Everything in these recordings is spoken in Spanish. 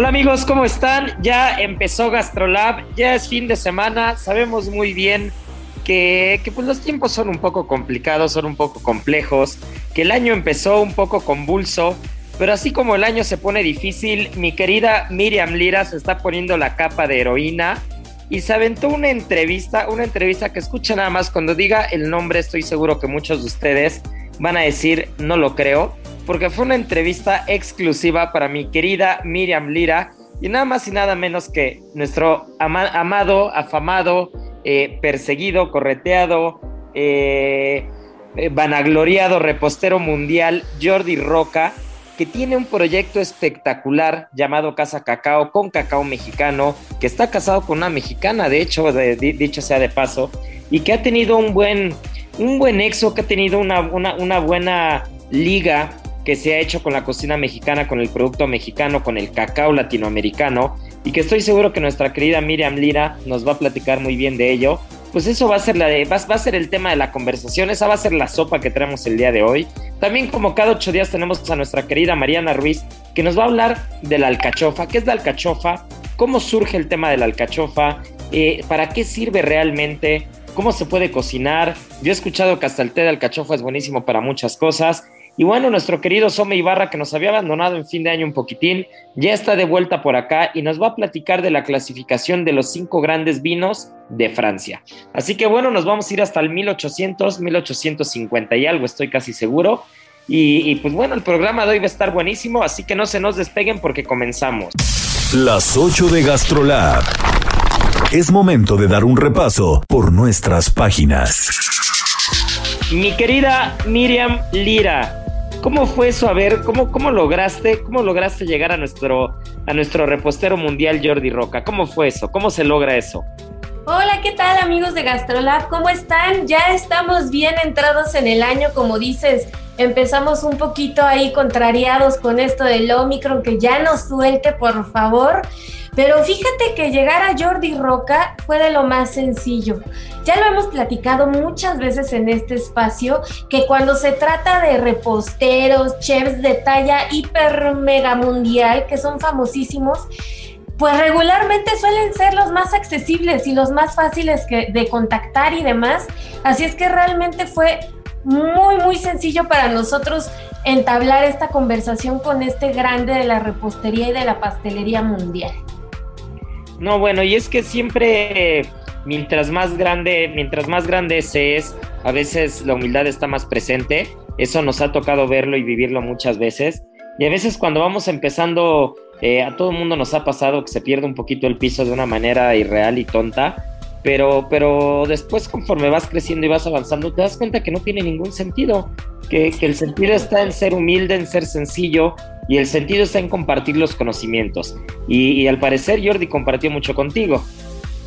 Hola amigos, ¿cómo están? Ya empezó GastroLab, ya es fin de semana, sabemos muy bien que, que, pues los tiempos son un poco complicados, son un poco complejos, que el año empezó un poco convulso, pero así como el año se pone difícil, mi querida Miriam Lira se está poniendo la capa de heroína y se aventó una entrevista, una entrevista que escucha nada más cuando diga el nombre, estoy seguro que muchos de ustedes van a decir no lo creo, porque fue una entrevista exclusiva para mi querida Miriam Lira y nada más y nada menos que nuestro ama amado, afamado, eh, perseguido, correteado, eh, eh, vanagloriado repostero mundial Jordi Roca, que tiene un proyecto espectacular llamado Casa Cacao con cacao mexicano, que está casado con una mexicana, de hecho, dicho sea de paso, y que ha tenido un buen, un buen exo, que ha tenido una, una buena liga que se ha hecho con la cocina mexicana, con el producto mexicano, con el cacao latinoamericano, y que estoy seguro que nuestra querida Miriam Lira nos va a platicar muy bien de ello. Pues eso va a ser la va, a ser el tema de la conversación, esa va a ser la sopa que traemos el día de hoy. También como cada ocho días tenemos a nuestra querida Mariana Ruiz, que nos va a hablar de la alcachofa, qué es la alcachofa, cómo surge el tema de la alcachofa, eh, para qué sirve realmente, cómo se puede cocinar. Yo he escuchado que hasta el té de alcachofa es buenísimo para muchas cosas. Y bueno, nuestro querido Some Ibarra, que nos había abandonado en fin de año un poquitín, ya está de vuelta por acá y nos va a platicar de la clasificación de los cinco grandes vinos de Francia. Así que bueno, nos vamos a ir hasta el 1800, 1850 y algo, estoy casi seguro. Y, y pues bueno, el programa de hoy va a estar buenísimo, así que no se nos despeguen porque comenzamos. Las 8 de GastroLab. Es momento de dar un repaso por nuestras páginas. Mi querida Miriam Lira, ¿Cómo fue eso? A ver, ¿cómo, cómo lograste, cómo lograste llegar a nuestro, a nuestro repostero mundial Jordi Roca? ¿Cómo fue eso? ¿Cómo se logra eso? Hola, ¿qué tal amigos de GastroLab? ¿Cómo están? Ya estamos bien entrados en el año, como dices. Empezamos un poquito ahí contrariados con esto del Omicron, que ya nos suelte, por favor. Pero fíjate que llegar a Jordi Roca fue de lo más sencillo. Ya lo hemos platicado muchas veces en este espacio, que cuando se trata de reposteros, chefs de talla hiper mega mundial, que son famosísimos, pues regularmente suelen ser los más accesibles y los más fáciles de contactar y demás. Así es que realmente fue muy, muy sencillo para nosotros entablar esta conversación con este grande de la repostería y de la pastelería mundial. No, bueno, y es que siempre, mientras más grande, mientras más grande se es, a veces la humildad está más presente. Eso nos ha tocado verlo y vivirlo muchas veces. Y a veces cuando vamos empezando, eh, a todo el mundo nos ha pasado que se pierde un poquito el piso de una manera irreal y tonta. Pero, pero después conforme vas creciendo y vas avanzando, te das cuenta que no tiene ningún sentido. Que, que el sentido está en ser humilde, en ser sencillo, y el sentido está en compartir los conocimientos. Y, y, al parecer Jordi compartió mucho contigo.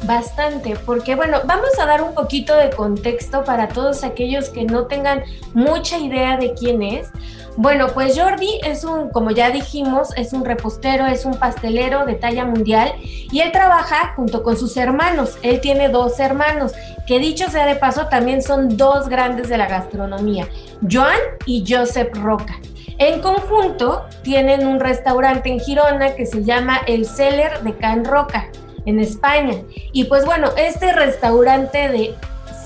Bastante, porque bueno, vamos a dar un poquito de contexto para todos aquellos que no tengan mucha idea de quién es. Bueno, pues Jordi es un, como ya dijimos, es un repostero, es un pastelero de talla mundial y él trabaja junto con sus hermanos. Él tiene dos hermanos, que dicho sea de paso, también son dos grandes de la gastronomía, Joan y Joseph Roca. En conjunto, tienen un restaurante en Girona que se llama El Celler de Can Roca, en España. Y pues bueno, este restaurante de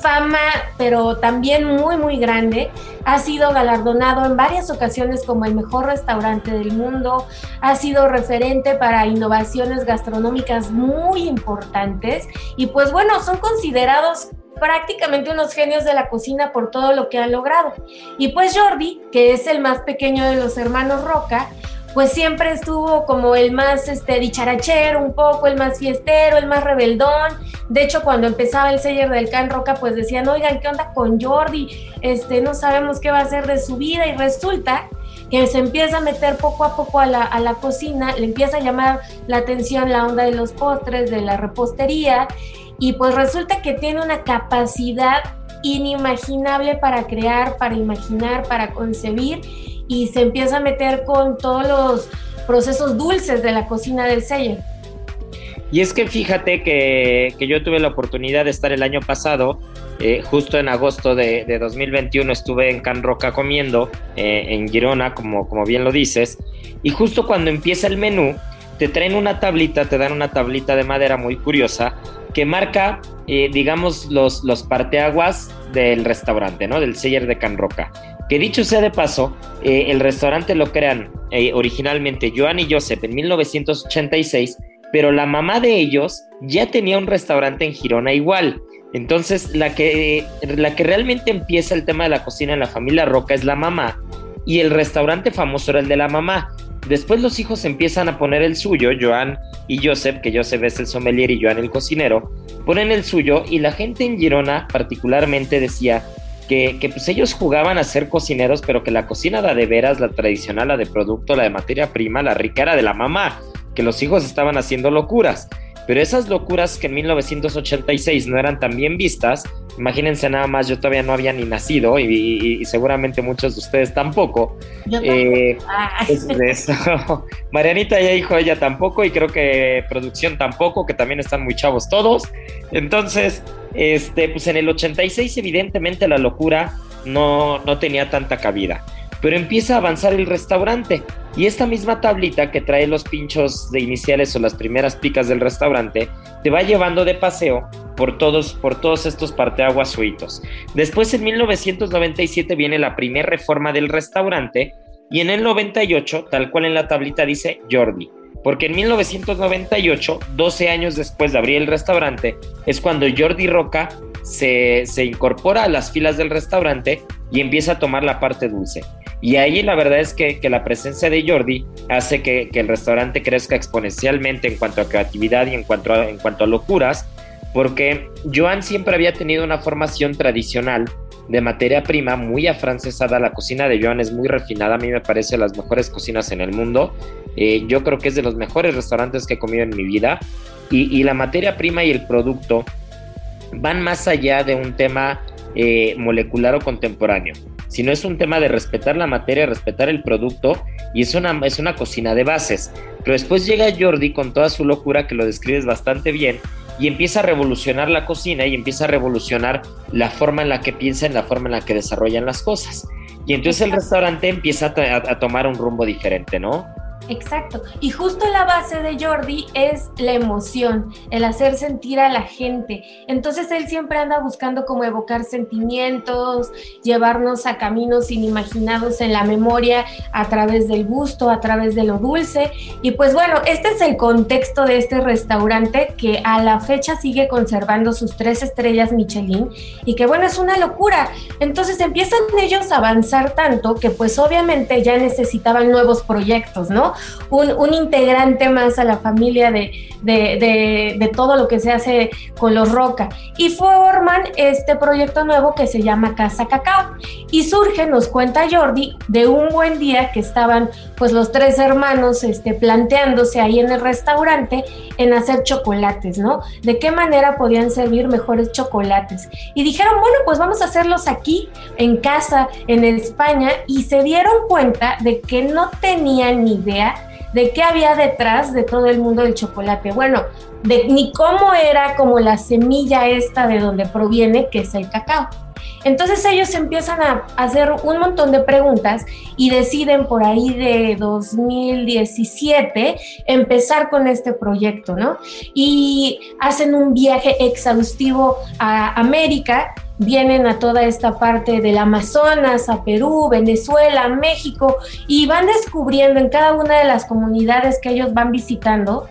fama, pero también muy, muy grande. Ha sido galardonado en varias ocasiones como el mejor restaurante del mundo. Ha sido referente para innovaciones gastronómicas muy importantes. Y pues bueno, son considerados prácticamente unos genios de la cocina por todo lo que han logrado. Y pues Jordi, que es el más pequeño de los hermanos Roca, pues siempre estuvo como el más este, dicharachero un poco, el más fiestero, el más rebeldón. De hecho, cuando empezaba el seller del Can Roca, pues decían, oigan, ¿qué onda con Jordi? Este, no sabemos qué va a hacer de su vida y resulta que se empieza a meter poco a poco a la, a la cocina, le empieza a llamar la atención la onda de los postres, de la repostería y pues resulta que tiene una capacidad inimaginable para crear, para imaginar, para concebir y se empieza a meter con todos los procesos dulces de la cocina del sello. Y es que fíjate que, yo tuve la oportunidad de estar el año pasado, eh, justo en agosto de, 2021 estuve en Can Roca comiendo, eh, en Girona, como, como bien lo dices, y justo cuando empieza el menú, te traen una tablita, te dan una tablita de madera muy curiosa, que marca, eh, digamos, los, los parteaguas del restaurante, ¿no? Del seller de Can Roca. Que dicho sea de paso, eh, el restaurante lo crean eh, originalmente Joan y Joseph en 1986, pero la mamá de ellos ya tenía un restaurante en Girona igual. Entonces, la que, la que realmente empieza el tema de la cocina en la familia Roca es la mamá y el restaurante famoso era el de la mamá. Después los hijos empiezan a poner el suyo, Joan y Joseph, que Joseph es el sommelier y Joan el cocinero, ponen el suyo y la gente en Girona particularmente decía que, pues ellos jugaban a ser cocineros, pero que la cocina la de veras, la tradicional, la de producto, la de materia prima, la rica era de la mamá, que los hijos estaban haciendo locuras. Pero esas locuras que en 1986 no eran tan bien vistas, imagínense nada más, yo todavía no había ni nacido y, seguramente muchos de ustedes tampoco. Yo eh, ah. Marianita ya dijo ella tampoco y creo que producción tampoco, que también están muy chavos todos. Entonces, este, pues en el 86 evidentemente la locura no, no tenía tanta cabida pero empieza a avanzar el restaurante y esta misma tablita que trae los pinchos de iniciales o las primeras picas del restaurante te va llevando de paseo por todos, por todos estos parteaguas suitos. Después en 1997 viene la primera reforma del restaurante y en el 98, tal cual en la tablita dice Jordi, porque en 1998, 12 años después de abrir el restaurante, es cuando Jordi Roca se, se incorpora a las filas del restaurante y empieza a tomar la parte dulce. Y ahí la verdad es que, la presencia de Jordi hace que, el restaurante crezca exponencialmente en cuanto a creatividad y en cuanto a, en cuanto a locuras, porque Joan siempre había tenido una formación tradicional de materia prima muy afrancesada. La cocina de Joan es muy refinada, a mí me parece las mejores cocinas en el mundo. Eh, yo creo que es de los mejores restaurantes que he comido en mi vida. Y, la materia prima y el producto van más allá de un tema eh, molecular o contemporáneo sino es un tema de respetar la materia, respetar el producto y es una, es una cocina de bases. Pero después llega Jordi con toda su locura, que lo describes bastante bien, y empieza a revolucionar la cocina y empieza a revolucionar la forma en la que piensan, la forma en la que desarrollan las cosas. Y entonces el restaurante empieza a tomar un rumbo diferente, ¿no? Exacto. Y justo la base de Jordi es la emoción, el hacer sentir a la gente. Entonces él siempre anda buscando como evocar sentimientos, llevarnos a caminos inimaginados en la memoria a través del gusto, a través de lo dulce. Y pues bueno, este es el contexto de este restaurante que a la fecha sigue conservando sus tres estrellas Michelin y que bueno, es una locura. Entonces empiezan ellos a avanzar tanto que pues obviamente ya necesitaban nuevos proyectos, ¿no? Un, integrante más a la familia de, de, todo lo que se hace con los Roca. Y forman este proyecto nuevo que se llama Casa Cacao. Y surge, nos cuenta Jordi, de un buen día que estaban pues los tres hermanos este, planteándose ahí en el restaurante en hacer chocolates, ¿no? De qué manera podían servir mejores chocolates. Y dijeron, bueno, pues vamos a hacerlos aquí, en casa, en España, y se dieron cuenta de que no tenían idea de qué había detrás de todo el mundo del chocolate. Bueno, de, ni cómo era como la semilla esta de donde proviene, que es el cacao. Entonces ellos empiezan a hacer un montón de preguntas y deciden por ahí de 2017 empezar con este proyecto, ¿no? Y hacen un viaje exhaustivo a América vienen a toda esta parte del Amazonas, a Perú, Venezuela, México, y van descubriendo en cada una de las comunidades que ellos van visitando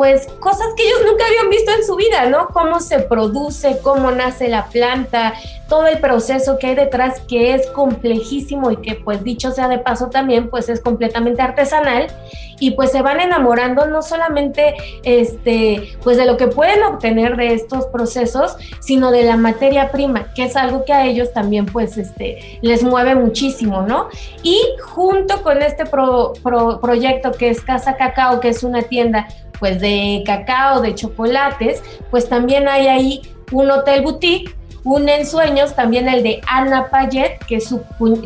pues cosas que ellos nunca habían visto en su vida, ¿no? Cómo se produce, cómo nace la planta, todo el proceso que hay detrás que es complejísimo y que pues dicho sea de paso también pues es completamente artesanal y pues se van enamorando no solamente este pues de lo que pueden obtener de estos procesos, sino de la materia prima, que es algo que a ellos también pues este les mueve muchísimo, ¿no? Y junto con este proyecto que es Casa Cacao, que es una tienda pues de cacao, de chocolates, pues también hay ahí un hotel boutique, un ensueños, también el de Ana Payet, que es,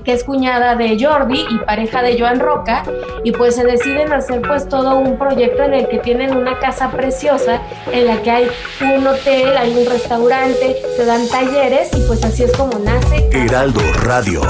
que es cuñada de Jordi y pareja de Joan Roca, y pues se deciden hacer pues todo un proyecto en el que tienen una casa preciosa, en la que hay un hotel, hay un restaurante, se dan talleres y pues así es como nace. Heraldo Radio.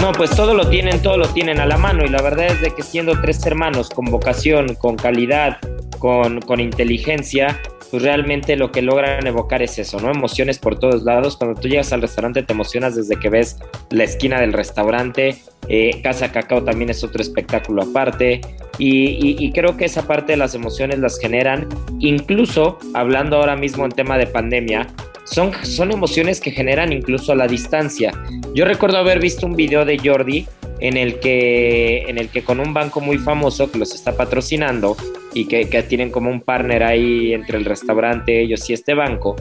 No, pues todo lo tienen, todo lo tienen a la mano y la verdad es de que siendo tres hermanos con vocación, con calidad, con, con inteligencia, pues realmente lo que logran evocar es eso, ¿no? Emociones por todos lados. Cuando tú llegas al restaurante te emocionas desde que ves la esquina del restaurante. Eh, Casa Cacao también es otro espectáculo aparte. Y, y, creo que esa parte de las emociones las generan, incluso hablando ahora mismo en tema de pandemia, son, son emociones que generan incluso a la distancia. Yo recuerdo haber visto un video de Jordi en el que, en el que con un banco muy famoso que los está patrocinando y que, tienen como un partner ahí entre el restaurante, ellos y este banco,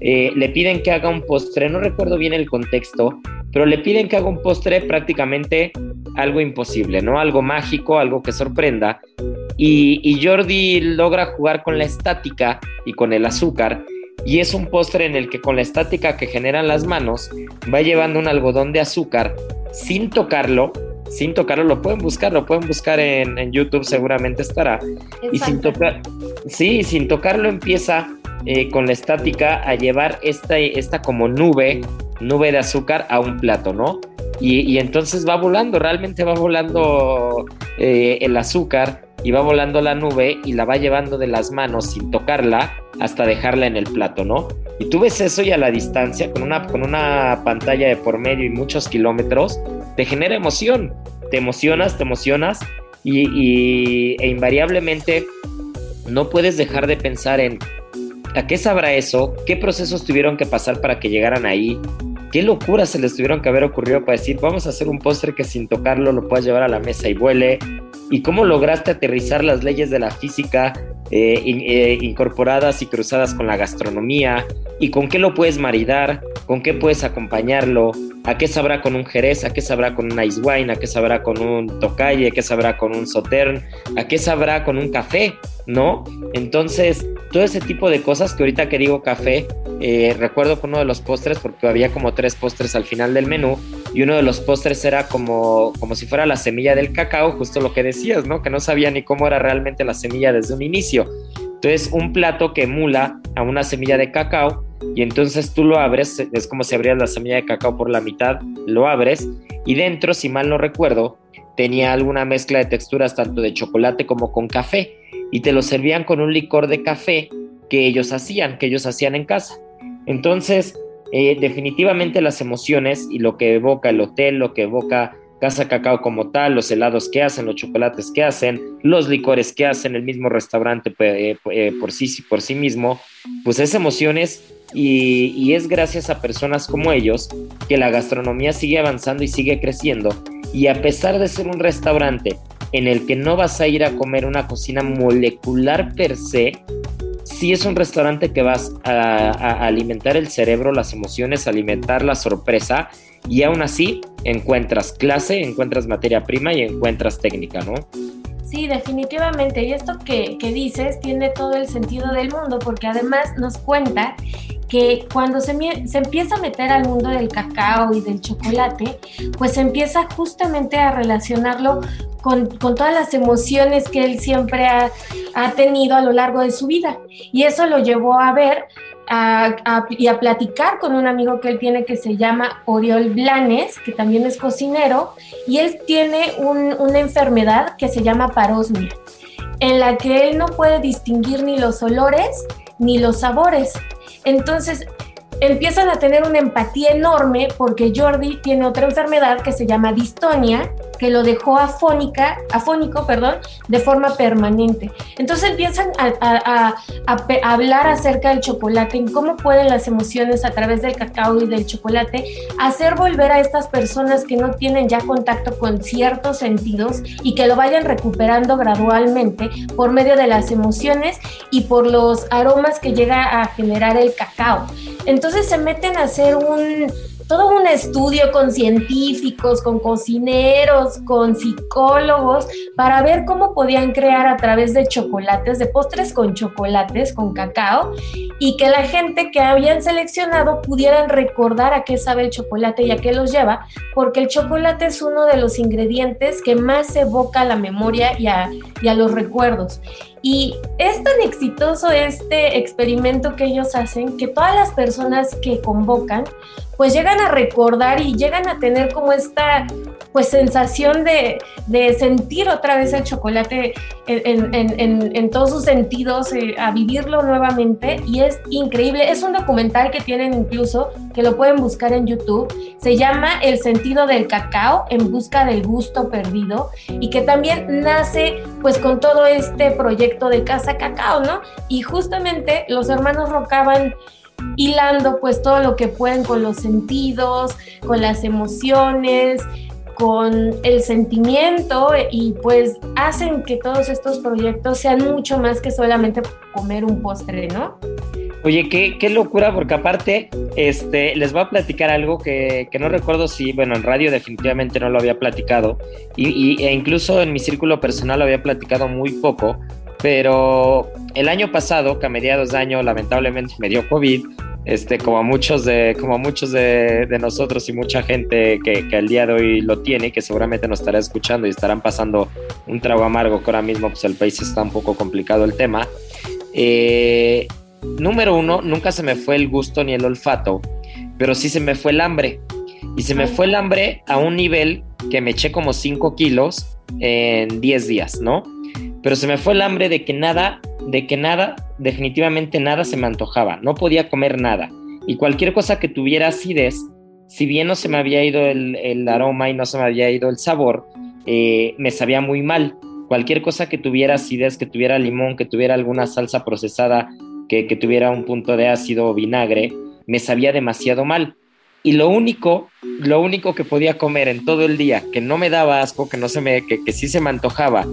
eh, le piden que haga un postre, no recuerdo bien el contexto, pero le piden que haga un postre prácticamente algo imposible, ¿no? Algo mágico, algo que sorprenda. Y Jordi logra jugar con la estática y con el azúcar y es un postre en el que con la estática que generan las manos va llevando un algodón de azúcar sin tocarlo, sin tocarlo, lo pueden buscar, lo pueden buscar en, YouTube, seguramente estará. Y sin tocar, sí, sin tocarlo empieza eh, con la estática a llevar esta, esta como nube, nube de azúcar a un plato, ¿no? Y, entonces va volando, realmente va volando eh, el azúcar y va volando la nube y la va llevando de las manos sin tocarla hasta dejarla en el plato, ¿no? Y tú ves eso y a la distancia, con una, con una pantalla de por medio y muchos kilómetros, te genera emoción, te emocionas, te emocionas y, e invariablemente no puedes dejar de pensar en a qué sabrá eso, qué procesos tuvieron que pasar para que llegaran ahí, qué locuras se les tuvieron que haber ocurrido para decir, vamos a hacer un postre que sin tocarlo lo puedas llevar a la mesa y vuele, y cómo lograste aterrizar las leyes de la física eh, eh, incorporadas y cruzadas con la gastronomía y con qué lo puedes maridar, con qué puedes acompañarlo, a qué sabrá con un jerez, a qué sabrá con un ice wine, a qué sabrá con un tocalle, a qué sabrá con un sautern, a qué sabrá con un café, ¿no? Entonces, todo ese tipo de cosas que ahorita que digo café, eh, recuerdo con uno de los postres, porque había como tres postres al final del menú, y uno de los postres era como, como si fuera la semilla del cacao, justo lo que decías, ¿no? Que no sabía ni cómo era realmente la semilla desde un inicio. Entonces, un plato que emula a una semilla de cacao, y entonces tú lo abres, es como si abrieras la semilla de cacao por la mitad, lo abres, y dentro, si mal no recuerdo, tenía alguna mezcla de texturas tanto de chocolate como con café, y te lo servían con un licor de café que ellos hacían, que ellos hacían en casa. Entonces, eh, definitivamente las emociones y lo que evoca el hotel, lo que evoca Casa Cacao como tal, los helados que hacen, los chocolates que hacen, los licores que hacen, el mismo restaurante eh, eh, por, sí, por sí mismo, pues es emociones y, es gracias a personas como ellos que la gastronomía sigue avanzando y sigue creciendo. Y a pesar de ser un restaurante en el que no vas a ir a comer una cocina molecular per se, si es un restaurante que vas a, alimentar el cerebro, las emociones, alimentar la sorpresa y aún así encuentras clase, encuentras materia prima y encuentras técnica, ¿no? Sí, definitivamente. Y esto que, que, dices tiene todo el sentido del mundo, porque además nos cuenta que cuando se, se, empieza a meter al mundo del cacao y del chocolate, pues se empieza justamente a relacionarlo con, con todas las emociones que él siempre ha, ha, tenido a lo largo de su vida. Y eso lo llevó a ver y a platicar con un amigo que él tiene que se llama Oriol Blanes, que también es cocinero, y él tiene una enfermedad que se llama parosmia, en la que él no puede distinguir ni los olores ni los sabores. Entonces, empiezan a tener una empatía enorme porque Jordi tiene otra enfermedad que se llama distonia, que lo dejó afónica, afónico, perdón, de forma permanente. Entonces empiezan a, hablar acerca del chocolate, en cómo pueden las emociones a través del cacao y del chocolate hacer volver a estas personas que no tienen ya contacto con ciertos sentidos y que lo vayan recuperando gradualmente por medio de las emociones y por los aromas que llega a generar el cacao. Entonces se meten a hacer un todo un estudio con científicos, con cocineros, con psicólogos, para ver cómo podían crear a través de chocolates, de postres con chocolates, con cacao, y que la gente que habían seleccionado pudieran recordar a qué sabe el chocolate y a qué los lleva, porque el chocolate es uno de los ingredientes que más evoca la memoria y a, y a los recuerdos. Y es tan exitoso este experimento que ellos hacen que todas las personas que convocan pues llegan a recordar y llegan a tener como esta pues sensación de, sentir otra vez el chocolate en, todos sus sentidos, eh, a vivirlo nuevamente. Y es increíble. Es un documental que tienen incluso, que lo pueden buscar en YouTube, se llama El sentido del cacao en busca del gusto perdido. Y que también nace pues con todo este proyecto de Casa Cacao, ¿no? Y justamente los hermanos Rocaban hilando pues todo lo que pueden con los sentidos, con las emociones, con el sentimiento y pues hacen que todos estos proyectos sean mucho más que solamente comer un postre, ¿no? Oye, qué, qué locura, porque aparte, este, les voy a platicar algo que, que, no recuerdo si, bueno, en radio definitivamente no lo había platicado, y, e incluso en mi círculo personal lo había platicado muy poco, pero el año pasado, que a mediados de año lamentablemente me dio COVID, este, como muchos de, como muchos de, nosotros y mucha gente que, que, al día de hoy lo tiene, que seguramente nos estará escuchando y estarán pasando un trago amargo, que ahora mismo pues el país está un poco complicado el tema. Eh, número uno, nunca se me fue el gusto ni el olfato, pero sí se me fue el hambre. Y se me fue el hambre a un nivel que me eché como 5 kilos en 10 días, ¿no? Pero se me fue el hambre de que nada, de que nada, definitivamente nada se me antojaba, no podía comer nada. Y cualquier cosa que tuviera acidez, si bien no se me había ido el, aroma y no se me había ido el sabor, eh, me sabía muy mal. Cualquier cosa que tuviera acidez, que tuviera limón, que tuviera alguna salsa procesada, que, que tuviera un punto de ácido o vinagre, me sabía demasiado mal. Y lo único, lo único que podía comer en todo el día, que no me daba asco, que no se me, que, que sí se me antojaba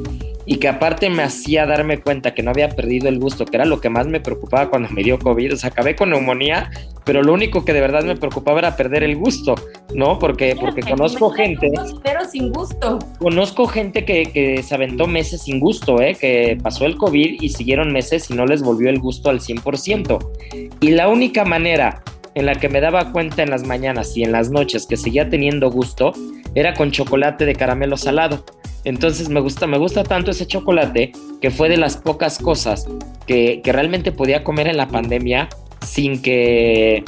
y que aparte me hacía darme cuenta que no había perdido el gusto, que era lo que más me preocupaba cuando me dio COVID. O sea, acabé con neumonía, pero lo único que de verdad me preocupaba era perder el gusto, ¿no? Porque, porque conozco gente. Pero sin gusto. Conozco gente que, que se aventó meses sin gusto, ¿eh? Que pasó el COVID y siguieron meses y no les volvió el gusto al 100%. Y la única manera en la que me daba cuenta en las mañanas y en las noches que seguía teniendo gusto era con chocolate de caramelo salado. Entonces me gusta, me gusta tanto ese chocolate que fue de las pocas cosas que, realmente podía comer en la pandemia sin que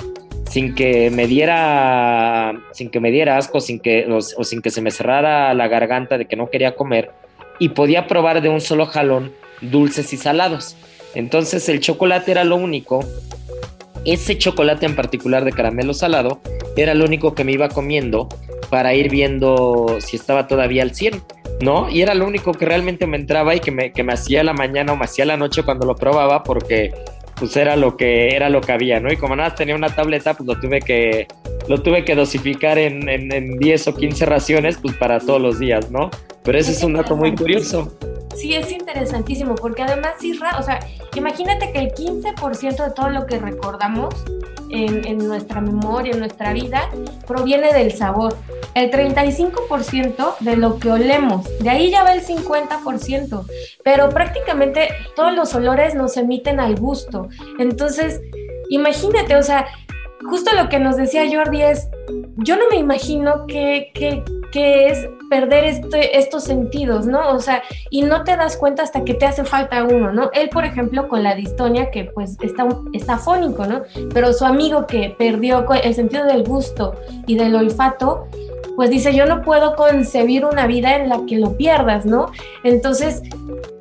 sin que me diera sin que me diera asco sin que o, sin que se me cerrara la garganta de que no quería comer. Y podía probar de un solo jalón dulces y salados. Entonces el chocolate era lo único. Ese chocolate en particular de caramelo salado era lo único que me iba comiendo para ir viendo si estaba todavía al 100, ¿no? Y era lo único que realmente me entraba y que me, que me hacía la mañana o me hacía la noche cuando lo probaba porque pues era lo que era lo que había, ¿no? Y como nada tenía una tableta, pues lo tuve que lo tuve que dosificar en, en, en 10 o 15 raciones pues para todos los días, ¿no? Pero ese es un dato muy curioso. Sí, es interesantísimo, porque además, Isra, o sea, imagínate que el 15% de todo lo que recordamos en, en, nuestra memoria, en nuestra vida, proviene del sabor. El 35% de lo que olemos, de ahí ya va el 50%, pero prácticamente todos los olores nos emiten al gusto. Entonces, imagínate, o sea, justo lo que nos decía Jordi es, yo no me imagino qué, qué, que es perder este, estos sentidos, ¿no? O sea, y no te das cuenta hasta que te hace falta uno, ¿no? Él, por ejemplo, con la distonia, que pues está, está fónico, ¿no? Pero su amigo que perdió el sentido del gusto y del olfato, pues dice, yo no puedo concebir una vida en la que lo pierdas, ¿no? Entonces,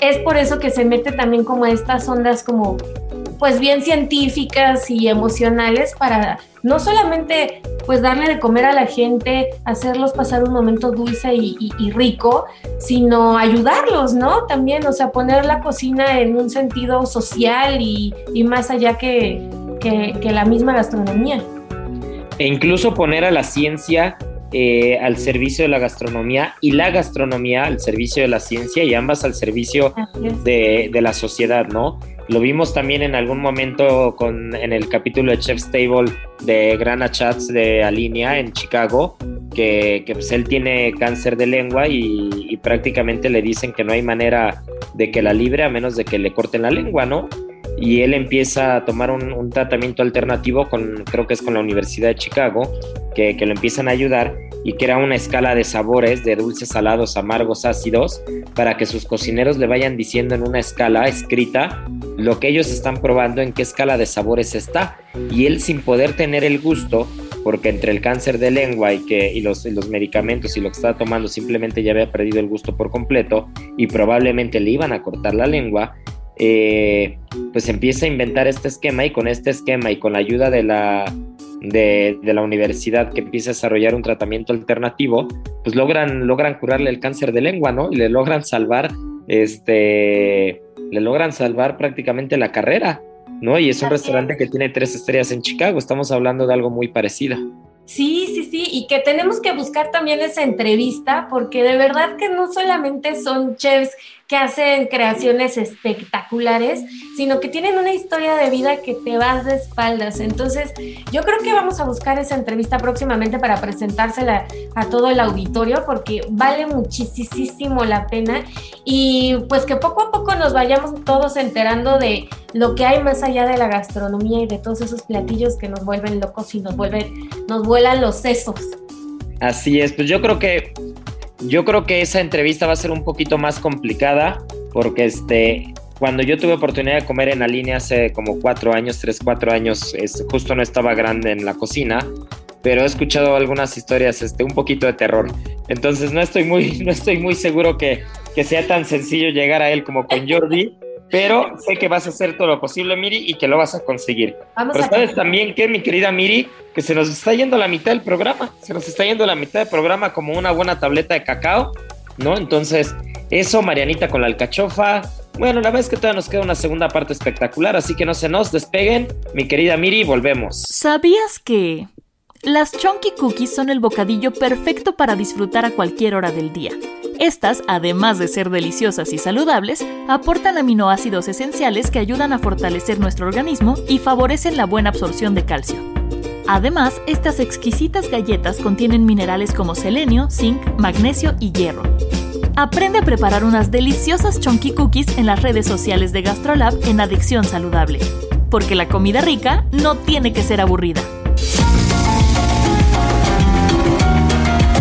es por eso que se mete también como a estas ondas como pues bien científicas y emocionales para no solamente pues darle de comer a la gente, hacerlos pasar un momento dulce y, rico, sino ayudarlos, ¿no? También, o sea, poner la cocina en un sentido social y, más allá que, que, la misma gastronomía. E incluso poner a la ciencia eh, al servicio de la gastronomía y la gastronomía al servicio de la ciencia y ambas al servicio de, de, la sociedad, ¿no? Lo vimos también en algún momento con, en el capítulo de Chef's Table de Grana Chats de Alinea en Chicago, que, que pues él tiene cáncer de lengua y, y, prácticamente le dicen que no hay manera de que la libre a menos de que le corten la lengua, ¿no? Y él empieza a tomar un, tratamiento alternativo con, creo que es con la Universidad de Chicago, que, que, lo empiezan a ayudar y que era una escala de sabores, de dulces, salados, amargos, ácidos, para que sus cocineros le vayan diciendo en una escala escrita lo que ellos están probando, en qué escala de sabores está. Y él sin poder tener el gusto, porque entre el cáncer de lengua y, que, y los, y los medicamentos y lo que estaba tomando simplemente ya había perdido el gusto por completo y probablemente le iban a cortar la lengua, eh, pues empieza a inventar este esquema y con este esquema y con la ayuda de la, de, la universidad que empieza a desarrollar un tratamiento alternativo, pues logran, logran curarle el cáncer de lengua, ¿no? Y le logran salvar, este, le logran salvar prácticamente la carrera, ¿no? Y es un restaurante que tiene tres estrellas en Chicago, estamos hablando de algo muy parecido. Sí, sí, sí, y que tenemos que buscar también esa entrevista, porque de verdad que no solamente son chefs que hacen creaciones espectaculares, sino que tienen una historia de vida que te vas de espaldas. Entonces, yo creo que vamos a buscar esa entrevista próximamente para presentársela a todo el auditorio, porque vale muchísimo la pena y pues que poco a poco nos vayamos todos enterando de lo que hay más allá de la gastronomía y de todos esos platillos que nos vuelven locos y nos vuelven, nos vuelan los sesos. Así es, pues yo creo que yo creo que esa entrevista va a ser un poquito más complicada porque este, cuando yo tuve oportunidad de comer en la línea hace como cuatro años, tres, cuatro años, justo no estaba grande en la cocina, pero he escuchado algunas historias este, un poquito de terror. Entonces no estoy muy, no estoy muy seguro que, que sea tan sencillo llegar a él como con Jordi, pero sé que vas a hacer todo lo posible, Miri, y que lo vas a conseguir. pero sabes también que, mi querida Miri, que se nos está yendo la mitad del programa, se nos está yendo la mitad del programa como una buena tableta de cacao, ¿no? Entonces, eso, Marianita con la alcachofa. Bueno, la verdad es que todavía nos queda una segunda parte espectacular, así que no se nos despeguen. Mi querida Miri, volvemos. ¿Sabías que las Chunky Cookies son el bocadillo perfecto para disfrutar a cualquier hora del día? Estas, además de ser deliciosas y saludables, aportan aminoácidos esenciales que ayudan a fortalecer nuestro organismo y favorecen la buena absorción de calcio. Además, estas exquisitas galletas contienen minerales como selenio, zinc, magnesio y hierro. Aprende a preparar unas deliciosas chunky cookies en las redes sociales de GastroLab en Adicción Saludable, porque la comida rica no tiene que ser aburrida.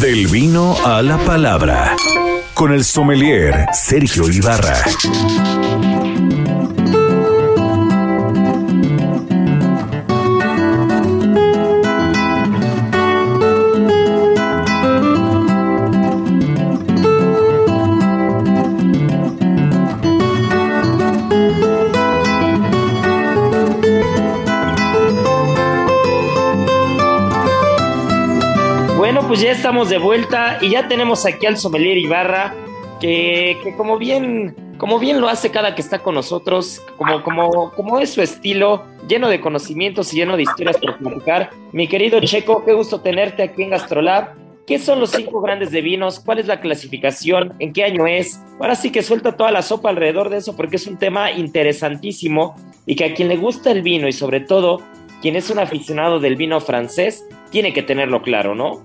Del vino a la palabra con el sommelier Sergio Ibarra. Estamos de vuelta y ya tenemos aquí al sommelier Ibarra, que, como, bien, como bien lo hace cada que está con nosotros, como, como, como es su estilo, lleno de conocimientos y lleno de historias por platicar. Mi querido Checo, qué gusto tenerte aquí en Gastrolab. ¿Qué son los cinco grandes de vinos? ¿Cuál es la clasificación? ¿En qué año es? Ahora sí que suelta toda la sopa alrededor de eso porque es un tema interesantísimo y que a quien le gusta el vino y sobre todo quien es un aficionado del vino francés tiene que tenerlo claro, ¿no?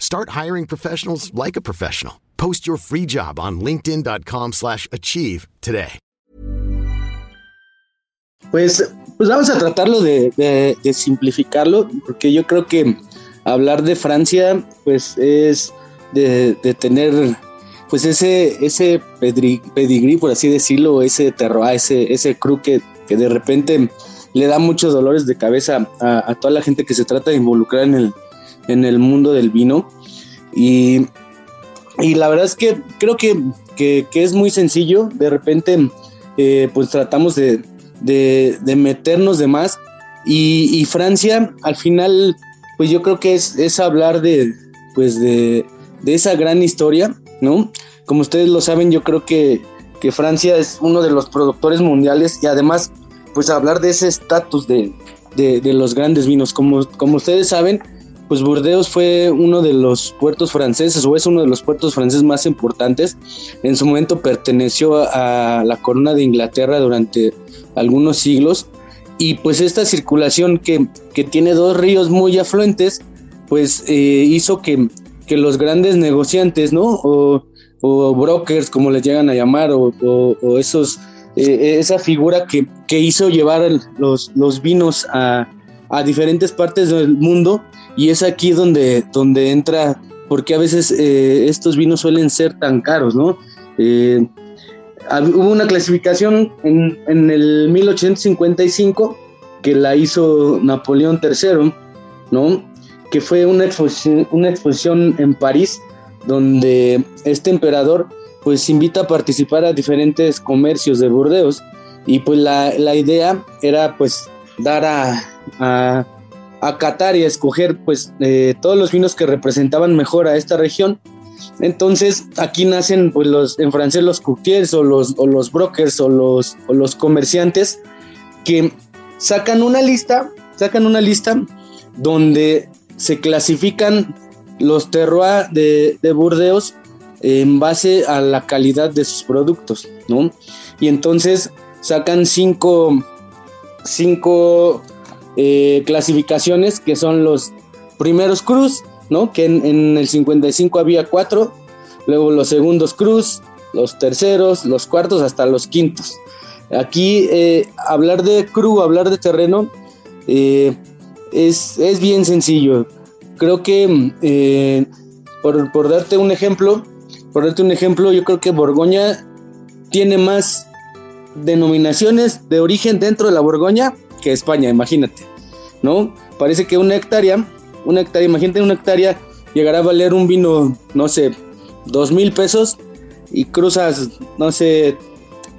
Start hiring professionals like a professional. Post your free job on linkedin.com/achieve slash achieve today. Pues, pues vamos a tratarlo de, simplificarlo, porque yo creo que hablar de Francia, pues es de, tener pues ese, ese pedigrí, por así decirlo, ese terroir, ese, ese cru que, que de repente le da muchos dolores de cabeza a toda la gente que se trata de involucrar en el, en el mundo del vino. Y, y la verdad es que creo que, que- es muy sencillo. De repente, eh, pues tratamos de, de, meternos de más. Y, y Francia, al final, pues yo creo que es, es hablar de, pues de, de esa gran historia, ¿no? Como ustedes lo saben, yo creo que, que Francia es uno de los productores mundiales y además, pues hablar de ese estatus de, de, de los grandes vinos. Como, como ustedes saben, pues Burdeos fue uno de los puertos franceses o es uno de los puertos franceses más importantes. En su momento perteneció a la corona de Inglaterra durante algunos siglos y pues esta circulación que, que tiene dos ríos muy afluentes pues eh, hizo que, que los grandes negociantes, ¿no? O, o brokers, como les llegan a llamar, o, o- esos, eh, esa figura que, que hizo llevar los, los vinos a, a diferentes partes del mundo y es aquí donde, donde entra, porque a veces eh, estos vinos suelen ser tan caros, ¿no? Eh, hubo una clasificación en, en el 1855 que la hizo Napoleón III, ¿no? Que fue una exposición, una exposición en París donde este emperador pues invita a participar a diferentes comercios de Burdeos y pues la, la idea era pues dar a, a, Qatar y a escoger pues eh, todos los vinos que representaban mejor a esta región entonces aquí nacen pues los en francés los courtiers o los, o los brokers o los, o los comerciantes que sacan una lista, sacan una lista donde se clasifican los terroirs de, de Burdeos en base a la calidad de sus productos, ¿no? Y entonces sacan cinco, cinco eh, clasificaciones que son los primeros cruz, ¿no? Que en, el 55 había cuatro, luego los segundos cruz, los terceros, los cuartos, hasta los quintos. Aquí eh, hablar de cru, hablar de terreno, eh, es, es bien sencillo. Creo que, por, por darte un ejemplo, por darte un ejemplo, yo creo que Borgoña tiene más denominaciones de origen dentro de la Borgoña que España, imagínate, ¿no? Parece que una hectárea, una hectárea, imagínate una hectárea, llegará a valer un vino, no sé, dos mil pesos y cruzas, no sé,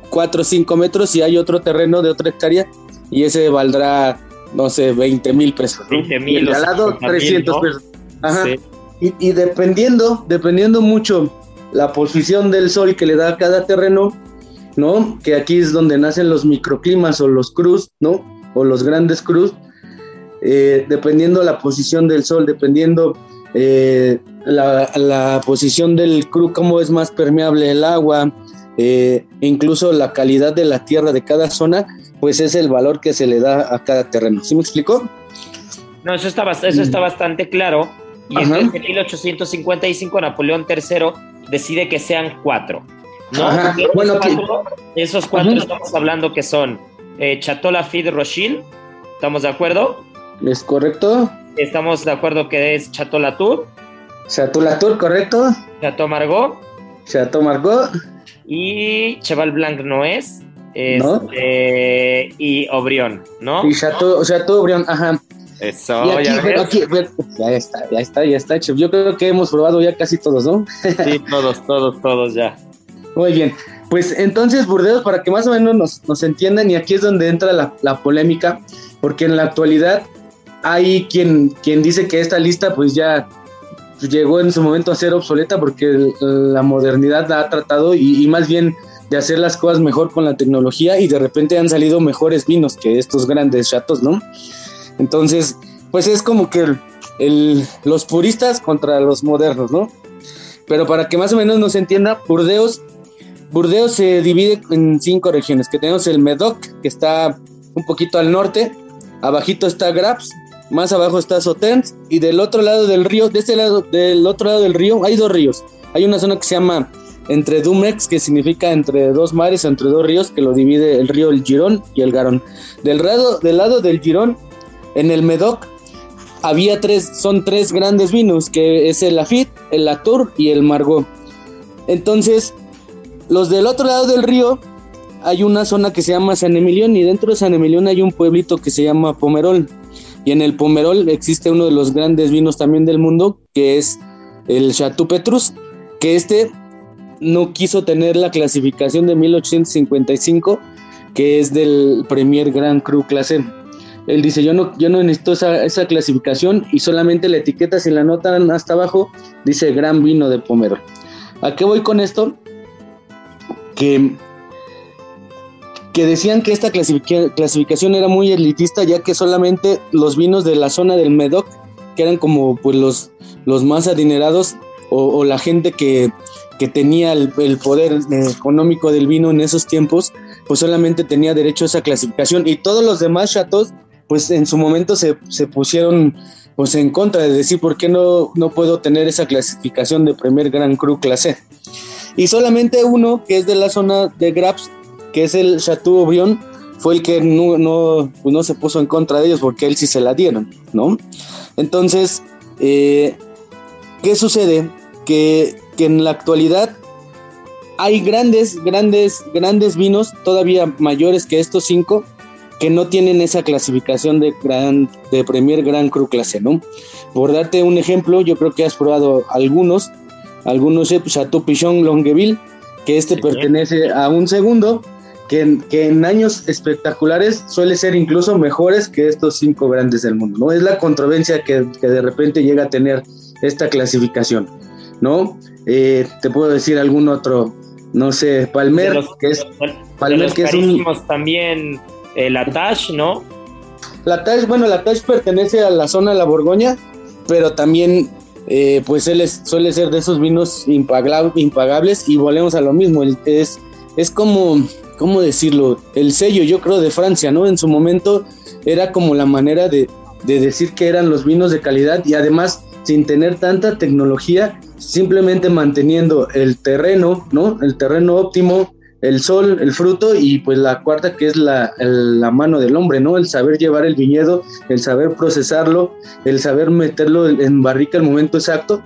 cuatro o cinco metros y hay otro terreno de otra hectárea y ese valdrá, no sé, 20 mil pesos. ¿no? 20,000 Y el de o al lado, 50,000, 300 ¿no? pesos. Ajá. Sí. Y, y dependiendo, dependiendo mucho la posición del sol que le da a cada terreno, ¿no? Que aquí es donde nacen los microclimas o los cruz, ¿no? O los grandes cruz. eh, dependiendo la posición del sol, dependiendo eh, la, la posición del cruz, cómo es más permeable el agua, eh, incluso la calidad de la tierra de cada zona, pues es el valor que se le da a cada terreno. ¿Sí me explicó? No, eso está, eso está bastante claro. Y en 1855 Napoleón III decide que sean cuatro. ¿No? Ajá. Bueno, que- esos cuatro Ajá. estamos hablando que son eh, Chateau Lafite Rochelle, ¿estamos de acuerdo? ¿Es correcto? Estamos de acuerdo que es Chateau Latour, Chateau Latour, ¿correcto? Chateau Margaux Chateau Margaux, y Cheval Blanc no es. No. este, y Obrión, ¿no? Y Chateau, Chateau Briand, ajá. Eso, Y aquí, ya pero ves. aquí, pero- ya está, ya está, ya está, chef. Yo creo que hemos probado ya casi todos, ¿no? Sí, todos, todos, todos ya. Muy bien. Pues entonces, Burdeos, para que más o menos nos, nos entiendan, y aquí es donde entra la, la polémica, porque en la actualidad hay quien, quien dice que esta lista pues ya llegó en su momento a ser obsoleta porque la modernidad la ha tratado y, más bien de hacer las cosas mejor con la tecnología y de repente han salido mejores vinos que estos grandes chatos, ¿no? Entonces, pues es como que el- los puristas contra los modernos, ¿no? Pero para que más o menos nos entienda, Burdeos Burdeos se divide en cinco regiones, que tenemos el Medoc, que está un poquito al norte, abajito está Graps, más abajo está Sauternes, y del otro lado del río, de este lado, del otro lado del río, hay dos ríos. Hay una zona que se llama entre Dumex, que significa entre dos mares, entre dos ríos, que lo divide el río el Girón y el Garón. Del lado, del lado del Girón, en el Medoc, había tres, son tres grandes vinos, que es el Lafitte, el Latour y el Margot. Entonces, los del otro lado del río hay una zona que se llama San Emilión y dentro de San Emilión hay un pueblito que se llama Pomerol. Y en el Pomerol existe uno de los grandes vinos también del mundo, que es el Chateau Petrus, que este no quiso tener la clasificación de 1855, que es del Premier Grand Cru Clase. Él dice, yo no, yo no necesito esa, esa clasificación y solamente la etiqueta, si la notan hasta abajo, dice Gran Vino de Pomerol. ¿A qué voy con esto? Que, decían que esta clasifica- clasificación era muy elitista, ya que solamente los vinos de la zona del Medoc, que eran como pues los, los más adinerados, o, la gente que, que tenía el, el poder eh, económico del vino en esos tiempos, pues solamente tenía derecho a esa clasificación. Y todos los demás chatos, pues en su momento se, se pusieron pues en contra de decir por qué no, no puedo tener esa clasificación de primer Gran Cru clase y solamente uno que es de la zona de Graps, que es el Chateau Aubrion, fue el que no, no, pues no se puso en contra de ellos porque él sí se la dieron, ¿no? Entonces, eh, ¿qué sucede? Que, que en la actualidad hay grandes, grandes, grandes vinos, todavía mayores que estos cinco, que no tienen esa clasificación de, gran, de Premier Gran Cru clase, ¿no? Por darte un ejemplo, yo creo que has probado algunos, algunos Chateau Pichon Longueville, que este Sí. pertenece a un segundo, que en, que en años espectaculares suele ser incluso mejores que estos cinco grandes del mundo, ¿no? Es la controversia que, que de repente llega a tener esta clasificación, ¿no? Eh, te puedo decir algún otro, no sé, Palmer, los- que es Palmer, que es un... también el Atash, ¿no? La Tash, bueno, la Tash pertenece a la zona de la Borgoña, pero también, eh, pues él es- suele ser de esos vinos impagables y volvemos a lo mismo. es, es como, ¿cómo decirlo? El sello, yo creo, de Francia, ¿no? En su momento era como la manera de, de decir que eran los vinos de calidad y además sin tener tanta tecnología, simplemente manteniendo el terreno, ¿no? El terreno óptimo, el sol, el fruto y pues la cuarta que es la, la mano del hombre, ¿no? El saber llevar el viñedo, el saber procesarlo, el saber meterlo en- barrica al momento exacto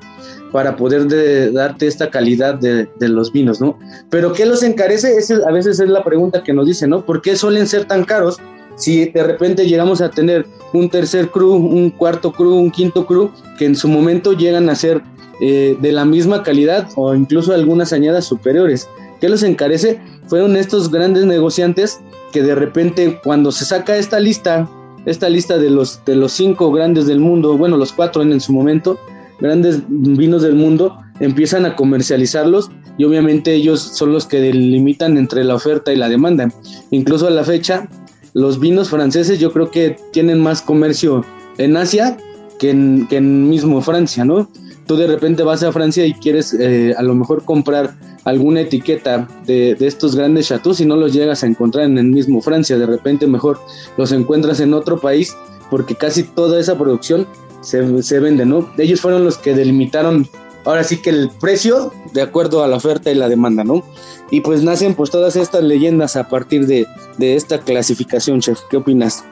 para poder de- darte esta calidad de, de los vinos, ¿no? Pero ¿qué los encarece? Ese a veces es la pregunta que nos dicen, ¿no? ¿Por qué suelen ser tan caros si de repente llegamos a tener un tercer cru, un cuarto cru, un quinto cru, que en su momento llegan a ser eh, de la misma calidad o incluso algunas añadas superiores? ¿Qué los encarece? Fueron estos grandes negociantes que de repente cuando se saca esta lista, esta lista de los, de los cinco grandes del mundo, bueno, los cuatro en, en su momento, grandes vinos del mundo, empiezan a comercializarlos y obviamente ellos son los que delimitan entre la oferta y la demanda. Incluso a la fecha, los vinos franceses yo creo que tienen más comercio en Asia que en, que en mismo Francia, ¿no? Tú de repente vas a Francia y quieres eh, a lo mejor comprar alguna etiqueta de, de estos grandes chateaux y no los llegas a encontrar en el mismo Francia, de repente mejor los encuentras en otro país porque casi toda esa producción se, se vende, ¿no? Ellos fueron los que delimitaron ahora sí que el precio de acuerdo a la oferta y la demanda, ¿no? Y pues nacen pues todas estas leyendas a partir de, de esta clasificación, chef. ¿Qué opinas?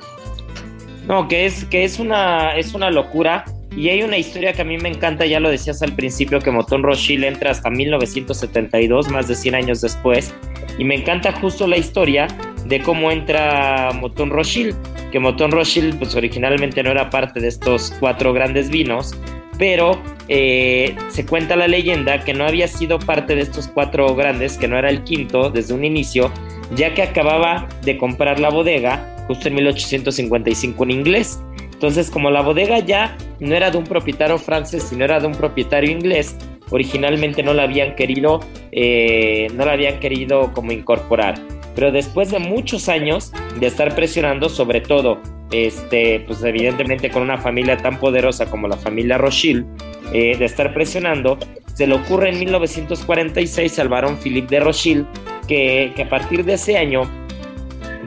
No, que es, que es una, es una locura. Y hay una historia que a mí me encanta, ya lo decías al principio, que Motón Rothschild entra hasta 1972, más de 100 años después. Y me encanta justo la historia de cómo entra Moton Rothschild, que Moton Rothschild pues originalmente no era parte de estos cuatro grandes vinos, pero eh, se cuenta la leyenda que no había sido parte de estos cuatro grandes, que no era el quinto desde un inicio, ya que acababa de comprar la bodega justo en 1855 en inglés. Entonces, como la bodega ya no era de un propietario francés, sino era de un propietario inglés, originalmente no la habían querido, eh, no la habían querido como incorporar. Pero después de muchos años de estar presionando, sobre todo, este, pues evidentemente con una familia tan poderosa como la familia Rothschild, eh, de estar presionando, se le ocurre en 1946 al varón Philippe de Rothschild que a partir de ese año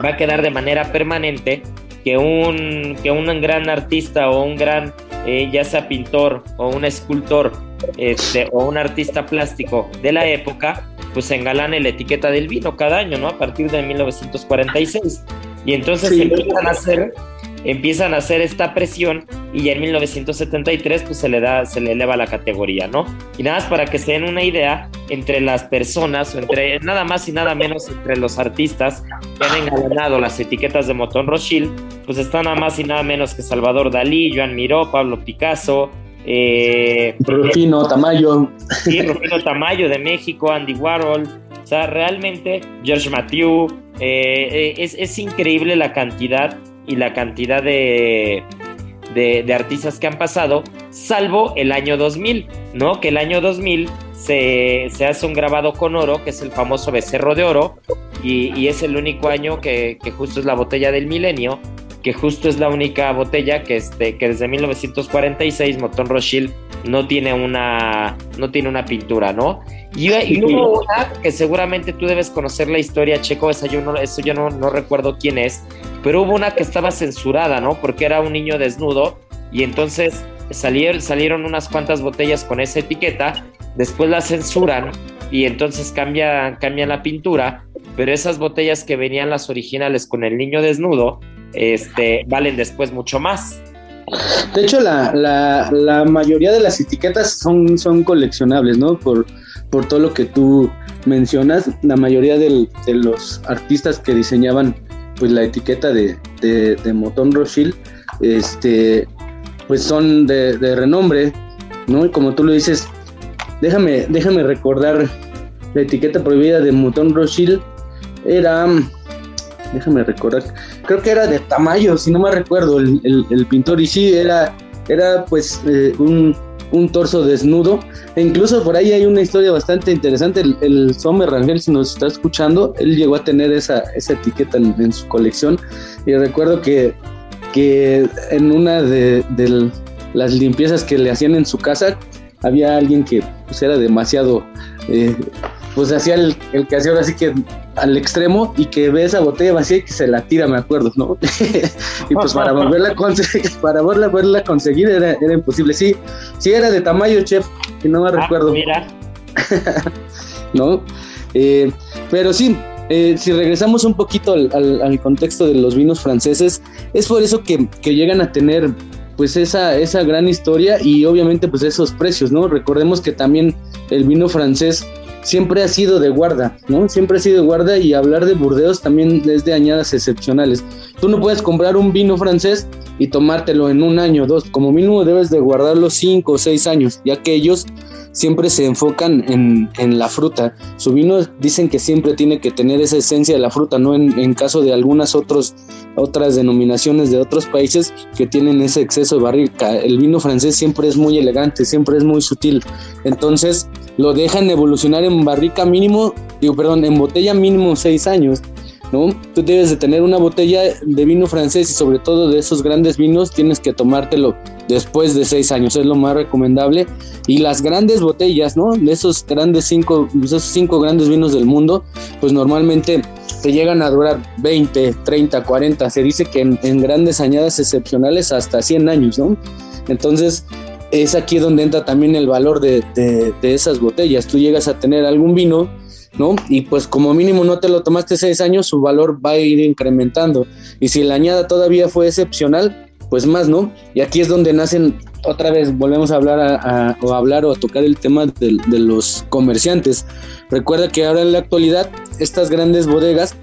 va a quedar de manera permanente que un, que un gran artista o un gran, eh, ya sea pintor o un escultor este, o un artista plástico de la época, pues engalane la etiqueta del vino cada año, ¿no? A partir de 1946. Y entonces empiezan a hacer empiezan a hacer esta presión y ya en 1973 pues se le da, se le eleva la categoría, ¿no? Y nada más para que se den una idea, entre las personas, o entre nada más y nada menos entre los artistas que han engalanado las etiquetas de Motón Rothschild, pues están nada más y nada menos que Salvador Dalí, Joan Miró, Pablo Picasso, eh, Rufino Tamayo. Sí, Rufino Tamayo de México, Andy Warhol. O sea, realmente George Mathieu. Eh, eh, es, es, increíble la cantidad y la cantidad de, de, artistas que han pasado, salvo el año 2000, ¿no? Que el año 2000 se, se hace un grabado con oro, que es el famoso becerro de oro, y, y es el único año que, que, justo es la botella del milenio, que justo es la única botella que, este, que desde 1946 Moton Rothschild no tiene una, no tiene una pintura, ¿no? Y, hubo una que seguramente tú debes conocer la historia, Checo, esa yo no, eso yo no, no recuerdo quién es, pero hubo una que estaba censurada, ¿no? Porque era un niño desnudo y entonces salieron, salieron unas cuantas botellas con esa etiqueta, después la censuran y entonces cambian, cambian la pintura, pero esas botellas que venían las originales con el niño desnudo, este, valen después mucho más. De hecho, la, la, mayoría de las etiquetas son, son coleccionables, ¿no? Por, por todo lo que tú mencionas, la mayoría de los artistas que diseñaban pues la etiqueta de, de, de Motón Rothschild, este, pues son de, de, renombre, ¿no? Y como tú lo dices, déjame, déjame recordar la etiqueta prohibida de Motón Rothschild, era, déjame recordar, creo que era de Tamayo, si no me recuerdo, el, pintor, y sí, era, era pues eh, un, un torso desnudo. E incluso por ahí hay una historia bastante interesante. El, el Sommer Rangel, si nos está escuchando, él llegó a tener esa, esa etiqueta en, su colección. Y recuerdo que, que en una de, las limpiezas que le hacían en su casa, había alguien que pues, era demasiado eh, pues hacía el, el que hacía ahora sí que al extremo y que ve esa botella vacía y que se la tira, me acuerdo, ¿no? y pues para volverla a conseguir, para volverla a conseguir era, era, imposible. Sí, sí era de tamaño, chef, que no me ah, recuerdo. Mira. ¿No? Eh, pero sí, eh, si regresamos un poquito al, al, al, contexto de los vinos franceses, es por eso que, que llegan a tener pues esa, esa gran historia y obviamente pues esos precios, ¿no? Recordemos que también el vino francés siempre ha sido de guarda, ¿no? Siempre ha sido de guarda y hablar de Burdeos también es de añadas excepcionales. Tú no puedes comprar un vino francés y tomártelo en un año, dos, como mínimo debes de guardarlo cinco o seis años, ya que ellos siempre se enfocan en, en, la fruta. Su vino dicen que siempre tiene que tener esa esencia de la fruta, no en, en, caso de algunas otros, otras denominaciones de otros países que tienen ese exceso de barrica. El vino francés siempre es muy elegante, siempre es muy sutil. Entonces lo dejan evolucionar en barrica mínimo, digo, perdón, en botella mínimo seis años. ¿No? Tú debes de tener una botella de vino francés y sobre todo de esos grandes vinos tienes que tomártelo después de seis años, es lo más recomendable. Y las grandes botellas, ¿no? De esos grandes cinco, esos cinco grandes vinos del mundo, pues normalmente te llegan a durar 20, 30, 40. Se dice que en, grandes añadas excepcionales hasta 100 años, ¿no? Entonces, es aquí donde entra también el valor de, de, de esas botellas. Tú llegas a tener algún vino ¿no? Y pues como mínimo no te lo tomaste seis años, su valor va a ir incrementando. Y si la añada todavía fue excepcional, pues más, ¿no? Y aquí es donde nacen, otra vez volvemos a hablar a, o a hablar o a tocar el tema de, de, los comerciantes. Recuerda que ahora en la actualidad estas grandes bodegas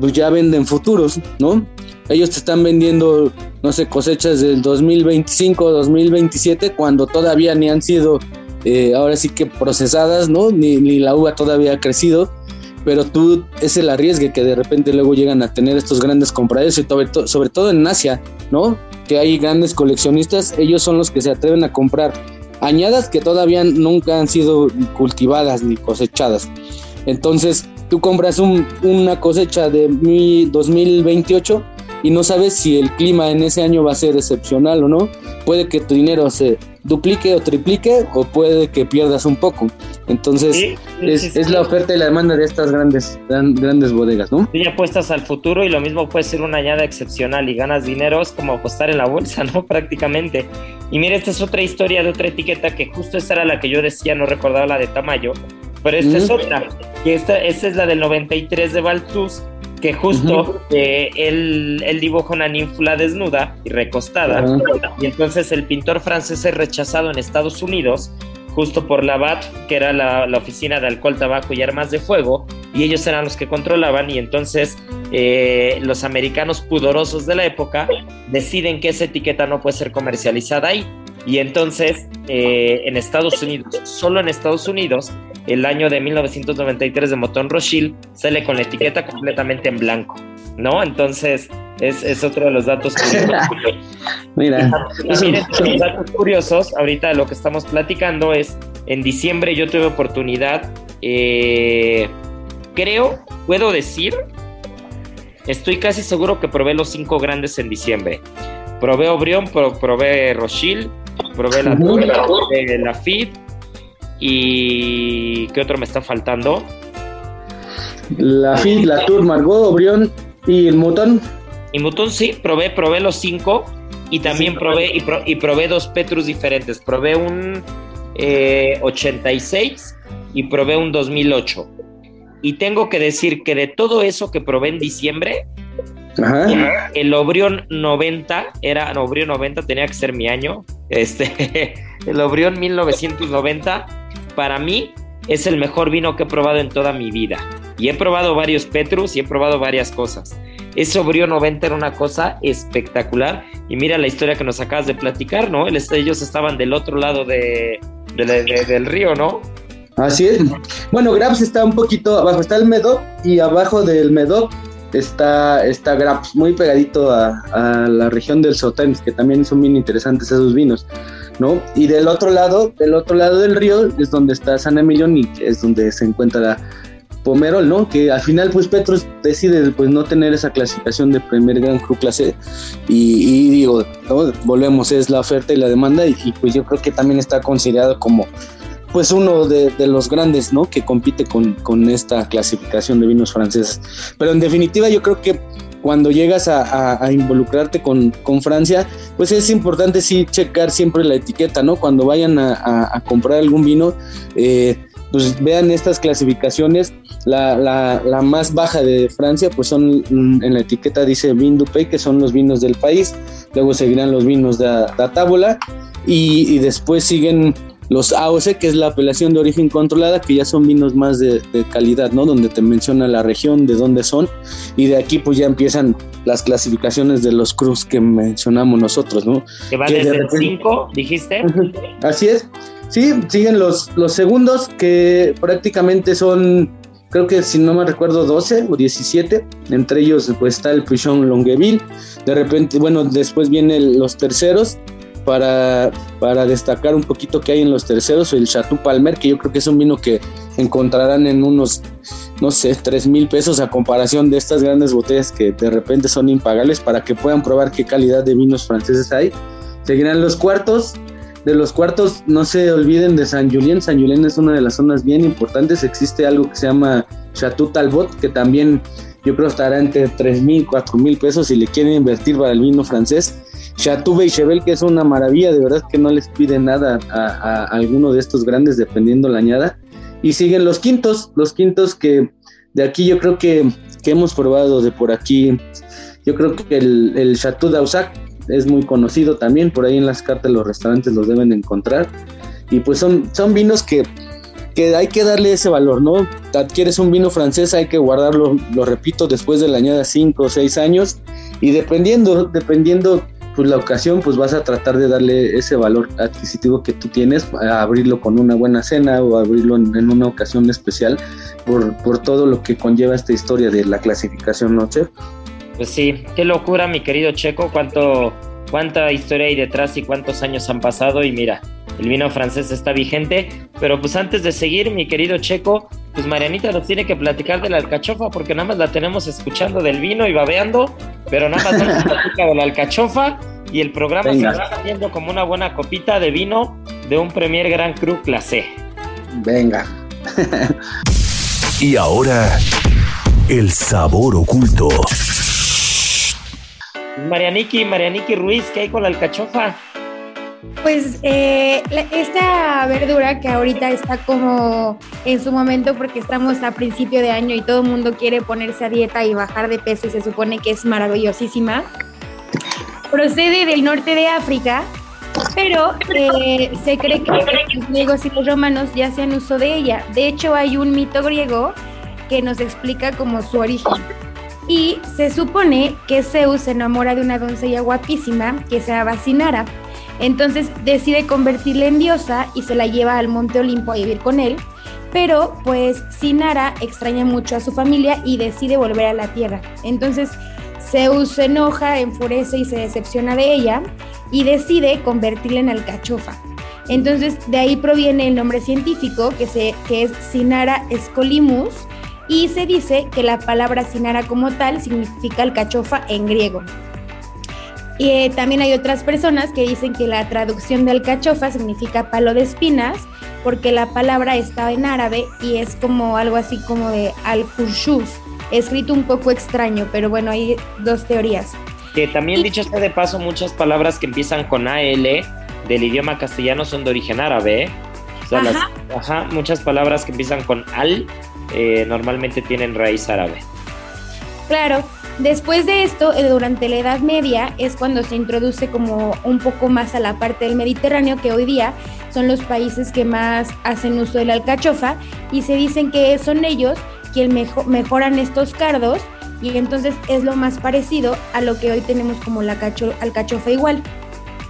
pues ya venden futuros, ¿no? Ellos te están vendiendo, no sé, cosechas del 2025, 2027, cuando todavía ni han sido, eh, ahora sí que procesadas, ¿no? Ni, ni la uva todavía ha crecido pero tú es el arriesgue que de repente luego llegan a tener estos grandes compradores, sobre, sobre todo en Asia, ¿no? Que hay grandes coleccionistas, ellos son los que se atreven a comprar añadas que todavía nunca han sido cultivadas ni cosechadas. Entonces, tú compras una cosecha de 2028 y no sabes si el clima en ese año va a ser excepcional o no. Puede que tu dinero se duplique o triplique o puede que pierdas un poco. Entonces, es, la oferta y la demanda de estas grandes, grandes bodegas, ¿no? Y apuestas al futuro y lo mismo puede ser una añada excepcional y ganas dinero, es como apostar en la bolsa, ¿no? Prácticamente. Y mira, esta es otra historia de otra etiqueta que justo esta era la que yo decía, no recordaba la de Tamayo, pero esta es otra. Y esta, esta es la del 93 de Baltus que justo eh, él, dibuja una ninfla desnuda y recostada, y entonces el pintor francés es rechazado en Estados Unidos justo por la BAT, que era la, oficina de alcohol, tabaco y armas de fuego, y ellos eran los que controlaban, y entonces eh, los americanos pudorosos de la época deciden que esa etiqueta no puede ser comercializada ahí. Y entonces eh, en Estados Unidos, solo en Estados Unidos, el año de 1993 de Moton Rothschild sale con la etiqueta completamente en blanco, ¿no? Entonces, es, otro de los datos curiosos. Mira, los datos curiosos, ahorita de lo que estamos platicando es, en diciembre yo tuve oportunidad, eh, creo, puedo decir, estoy casi seguro que probé los cinco grandes en diciembre. Probé Obrión, probé Rothschild, probé la, probé la FIT, ¿Y qué otro me está faltando? La FIT, la Tour, Margot, Obrión y el Mutón. Y Mutón sí, probé, probé los cinco y también probé y, probé dos Petrus diferentes. Probé un 86 eh, y probé un 2008. Y tengo que decir que de todo eso que probé en diciembre, el Obrión 90 era, Obrión 90 tenía que ser mi año. Este, el Obrión 1990 para mí es el mejor vino que he probado en toda mi vida. Y he probado varios Petrus y he probado varias cosas. Ese Obrio 90 era una cosa espectacular. Y mira la historia que nos acabas de platicar, ¿no? Ellos estaban del otro lado de, del río, ¿no? Así es. Bueno, Grabs está un poquito abajo, está el Medoc y abajo del Medoc está, está muy pegadito a, la región del Sotens, que también son bien interesantes esos vinos. ¿no? Y del otro lado, del otro lado del río es donde está San Emilion y es donde se encuentra Pomerol, ¿no? Que al final, pues Petros decide pues no tener esa clasificación de primer gran Cru clase y, digo, volvemos, es la oferta y la demanda y, pues yo creo que también está considerado como pues uno de, los grandes, ¿no? Que compite con, con, esta clasificación de vinos franceses. Pero en definitiva yo creo que cuando llegas a, involucrarte con, Francia, pues es importante sí checar siempre la etiqueta, ¿no? Cuando vayan a, comprar algún vino, eh, pues vean estas clasificaciones. La, más baja de Francia, pues son mm, en la etiqueta dice Vin Dupé, que son los vinos del país. Luego seguirán los vinos de la tábula y, y después siguen los AOC, que es la apelación de origen controlada, que ya son vinos más de, calidad, ¿no? Donde te menciona la región, de dónde son, y de aquí pues ya empiezan las clasificaciones de los cruz que mencionamos nosotros, ¿no? Que va desde el 5, dijiste. Así es. Sí, siguen los, los segundos que prácticamente son, creo que si no me recuerdo, 12 o 17. Entre ellos pues está el Pichon Longueville. De repente, bueno, después vienen los terceros para, para destacar un poquito que hay en los terceros, el Chateau Palmer, que yo creo que es un vino que encontrarán en unos, no sé, 3 mil pesos a comparación de estas grandes botellas que de repente son impagables para que puedan probar qué calidad de vinos franceses hay. Seguirán los cuartos. De los cuartos, no se olviden de San Julien. San Julien es una de las zonas bien importantes. Existe algo que se llama Chateau Talbot, que también yo creo estará entre 3 mil, 4 mil pesos si le quieren invertir para el vino francés. Chateau Chevel, que es una maravilla, de verdad que no les pide nada a, alguno de estos grandes, dependiendo la añada. Y siguen los quintos, los quintos que de aquí yo creo que, hemos probado de por aquí. Yo creo que el, el Chateau es muy conocido también, por ahí en las cartas los restaurantes los deben encontrar. Y pues son, son vinos que que hay que darle ese valor, ¿no? Adquieres un vino francés, hay que guardarlo, lo repito, después de la añada 5 o 6 años y dependiendo, dependiendo pues la ocasión, pues vas a tratar de darle ese valor adquisitivo que tú tienes, a abrirlo con una buena cena o abrirlo en, una ocasión especial por, por, todo lo que conlleva esta historia de la clasificación noche. Pues sí, qué locura mi querido Checo, cuánto, cuánta historia hay detrás y cuántos años han pasado y mira, el vino francés está vigente, pero pues antes de seguir, mi querido Checo, pues Marianita nos tiene que platicar de la alcachofa porque nada más la tenemos escuchando del vino y babeando, pero nada más nos platica de la alcachofa y el programa se va haciendo como una buena copita de vino de un Premier Grand Cru Classé. Venga. y ahora, el sabor oculto. Marianiki, Marianiki Ruiz, ¿qué hay con la alcachofa? Pues eh, esta verdura que ahorita está como en su momento porque estamos a principio de año y todo el mundo quiere ponerse a dieta y bajar de peso se supone que es maravillosísima, procede del norte de África, pero eh, se cree que los griegos y los romanos ya hacían uso de ella. De hecho, hay un mito griego que nos explica como su origen. Y se supone que Zeus se enamora de una doncella guapísima que se llama Sinara entonces decide convertirla en diosa y se la lleva al Monte Olimpo a vivir con él. Pero pues Sinara extraña mucho a su familia y decide volver a la tierra. Entonces Zeus se enoja, enfurece y se decepciona de ella y decide convertirla en alcachofa. Entonces de ahí proviene el nombre científico que, que es Sinara escolimus y se dice que la palabra Sinara como tal significa alcachofa en griego. Y eh, también hay otras personas que dicen que la traducción de alcachofa significa palo de espinas, porque la palabra está en árabe y es como algo así como de al-kurshuf, escrito un poco extraño, pero bueno, hay dos teorías. Que también dicho sea de paso, muchas palabras que empiezan con AL del idioma castellano son de origen árabe. ¿eh? ajá. muchas palabras que empiezan con al eh, normalmente tienen raíz árabe. Claro, Después de esto, eh, durante la Edad Media, es cuando se introduce como un poco más a la parte del Mediterráneo, que hoy día son los países que más hacen uso de la alcachofa, y se dicen que son ellos quienes mejoran estos cardos, y entonces es lo más parecido a lo que hoy tenemos como la alcachofa igual.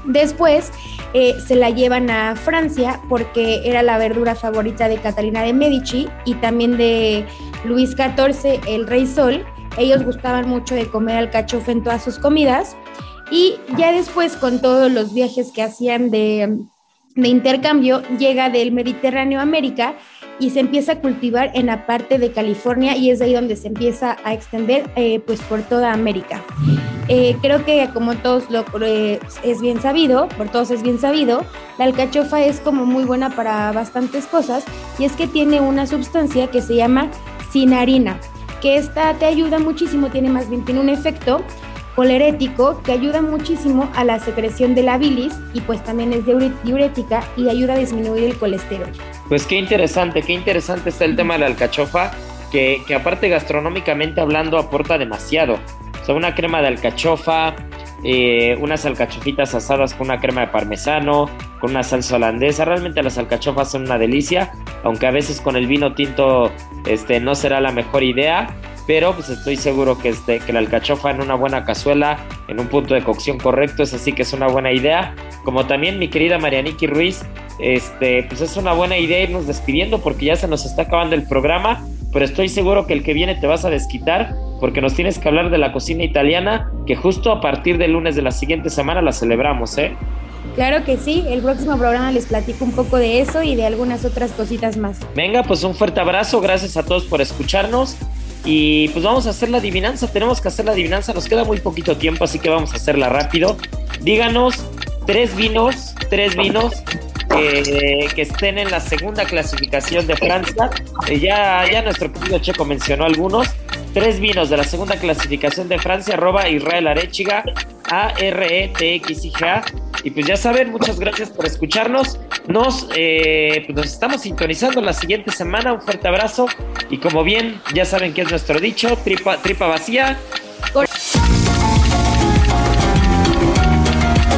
Después eh, se la llevan a Francia porque era la verdura favorita de Catalina de Medici y también de Luis XIV, el Rey Sol, ellos gustaban mucho de comer alcachofa en todas sus comidas. Y ya después, con todos los viajes que hacían de, intercambio, llega del Mediterráneo a América y se empieza a cultivar en la parte de California y es ahí donde se empieza a extender eh, pues por toda América. Eh, creo que como todos lo eh, es bien sabido, por todos es bien sabido, la alcachofa es como muy buena para bastantes cosas y es que tiene una sustancia que se llama cinarina que esta te ayuda muchísimo, tiene más bien, tiene un efecto colerético que ayuda muchísimo a la secreción de la bilis y pues también es diurética y ayuda a disminuir el colesterol. Pues qué interesante, qué interesante está el tema de la alcachofa, que, que aparte gastronómicamente hablando aporta demasiado. O sea, una crema de alcachofa, eh, unas alcachofitas asadas con una crema de parmesano, con una salsa holandesa. Realmente las alcachofas son una delicia, aunque a veces con el vino tinto este, no será la mejor idea. Pero pues estoy seguro que, este, que la alcachofa en una buena cazuela, en un punto de cocción correcto, es así que es una buena idea. Como también mi querida Marianiki Ruiz, este, pues es una buena idea irnos despidiendo porque ya se nos está acabando el programa pero estoy seguro que el que viene te vas a desquitar porque nos tienes que hablar de la cocina italiana, que justo a partir del lunes de la siguiente semana la celebramos, ¿eh? Claro que sí, el próximo programa les platico un poco de eso y de algunas otras cositas más. Venga, pues un fuerte abrazo, gracias a todos por escucharnos y pues vamos a hacer la adivinanza, tenemos que hacer la adivinanza, nos queda muy poquito tiempo, así que vamos a hacerla rápido. Díganos tres vinos, tres vinos que estén en la segunda clasificación de Francia. Eh, ya, ya nuestro querido Checo mencionó algunos. Tres vinos de la segunda clasificación de Francia, arroba Israel Arechiga, A-R-E-T-X-I-G-A. Y pues ya saben, muchas gracias por escucharnos. Nos, eh, pues nos estamos sintonizando la siguiente semana. Un fuerte abrazo. Y como bien ya saben que es nuestro dicho, tripa, tripa vacía.